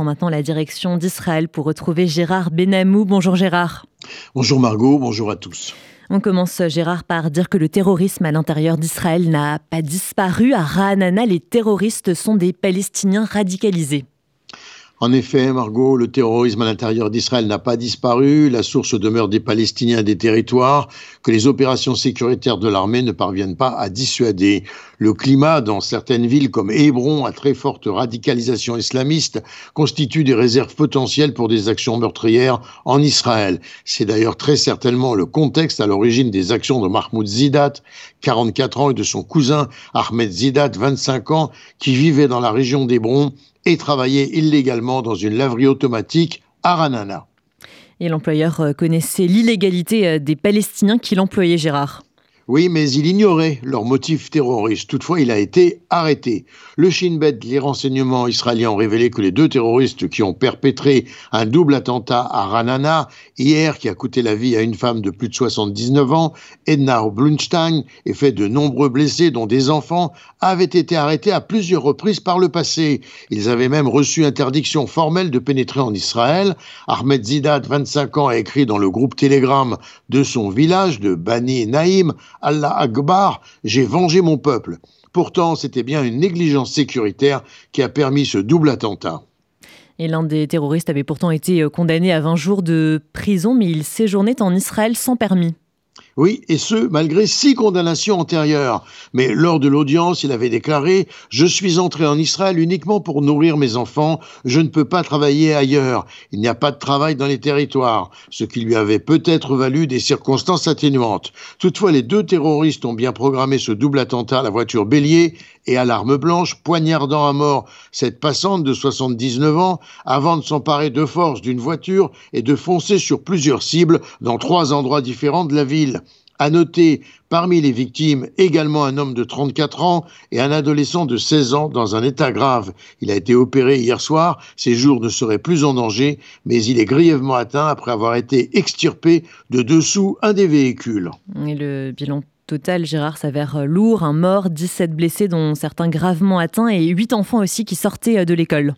prend maintenant la direction d'Israël pour retrouver Gérard Benamou. Bonjour Gérard. Bonjour Margot, bonjour à tous. On commence, Gérard, par dire que le terrorisme à l'intérieur d'Israël n'a pas disparu. À Ra'anana, les terroristes sont des Palestiniens radicalisés. En effet, Margot, le terrorisme à l'intérieur d'Israël n'a pas disparu. La source demeure des Palestiniens des territoires que les opérations sécuritaires de l'armée ne parviennent pas à dissuader. Le climat dans certaines villes comme Hébron, à très forte radicalisation islamiste, constitue des réserves potentielles pour des actions meurtrières en Israël. C'est d'ailleurs très certainement le contexte à l'origine des actions de Mahmoud Zidat, 44 ans, et de son cousin Ahmed Zidat, 25 ans, qui vivaient dans la région d'Hébron et travaillait illégalement dans une laverie automatique à Ranana. Et l'employeur euh, connaissait l'illégalité euh, des Palestiniens qu'il employait, Gérard. Oui, mais il ignorait leur motif terroriste. Toutefois, il a été arrêté. Le Shin Bet, les renseignements israéliens ont révélé que les deux terroristes qui ont perpétré un double attentat à Ranana hier, qui a coûté la vie à une femme de plus de 79 ans, Edna Blunstein, et fait de nombreux blessés, dont des enfants, avaient été arrêtés à plusieurs reprises par le passé. Ils avaient même reçu interdiction formelle de pénétrer en Israël. Ahmed Zidat, 25 ans, a écrit dans le groupe Telegram de son village de Bani Naïm Allah Akbar, j'ai vengé mon peuple. Pourtant, c'était bien une négligence sécuritaire qui a permis ce double attentat. Et l'un des terroristes avait pourtant été condamné à 20 jours de prison, mais il séjournait en Israël sans permis. Oui, et ce, malgré six condamnations antérieures. Mais lors de l'audience, il avait déclaré Je suis entré en Israël uniquement pour nourrir mes enfants, je ne peux pas travailler ailleurs. Il n'y a pas de travail dans les territoires, ce qui lui avait peut-être valu des circonstances atténuantes. Toutefois, les deux terroristes ont bien programmé ce double attentat à la voiture bélier et à l'arme blanche, poignardant à mort cette passante de 79 ans avant de s'emparer de force d'une voiture et de foncer sur plusieurs cibles dans trois endroits différents de la ville. À noter parmi les victimes également un homme de 34 ans et un adolescent de 16 ans dans un état grave. Il a été opéré hier soir, ses jours ne seraient plus en danger, mais il est grièvement atteint après avoir été extirpé de dessous un des véhicules. Et le bilan total, Gérard, s'avère lourd. Un mort, 17 blessés, dont certains gravement atteints, et 8 enfants aussi qui sortaient de l'école.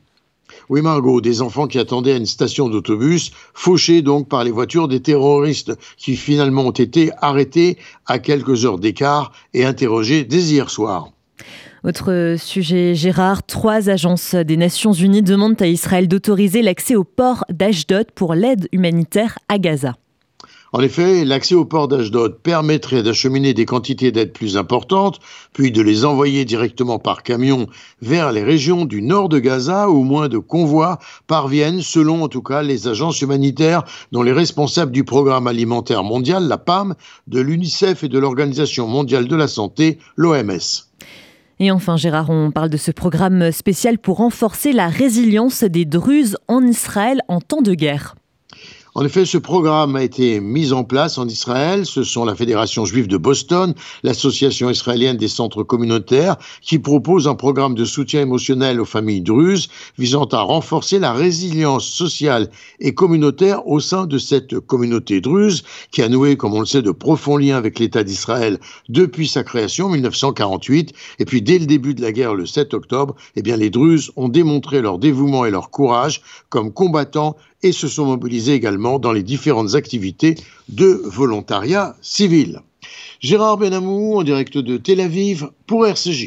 Oui, Margot, des enfants qui attendaient à une station d'autobus, fauchés donc par les voitures des terroristes, qui finalement ont été arrêtés à quelques heures d'écart et interrogés dès hier soir. Autre sujet, Gérard, trois agences des Nations Unies demandent à Israël d'autoriser l'accès au port d'Ashdod pour l'aide humanitaire à Gaza. En effet, l'accès au port d'Ashdod permettrait d'acheminer des quantités d'aide plus importantes, puis de les envoyer directement par camion vers les régions du nord de Gaza où moins de convois parviennent, selon en tout cas les agences humanitaires dont les responsables du programme alimentaire mondial, la PAM, de l'UNICEF et de l'Organisation mondiale de la santé, l'OMS. Et enfin, Gérard, on parle de ce programme spécial pour renforcer la résilience des Druzes en Israël en temps de guerre. En effet, ce programme a été mis en place en Israël. Ce sont la Fédération juive de Boston, l'Association israélienne des centres communautaires, qui proposent un programme de soutien émotionnel aux familles druzes visant à renforcer la résilience sociale et communautaire au sein de cette communauté druze qui a noué, comme on le sait, de profonds liens avec l'État d'Israël depuis sa création en 1948. Et puis, dès le début de la guerre, le 7 octobre, eh bien, les druzes ont démontré leur dévouement et leur courage comme combattants et se sont mobilisés également dans les différentes activités de volontariat civil. Gérard Benamou en direct de Tel Aviv pour RCJ.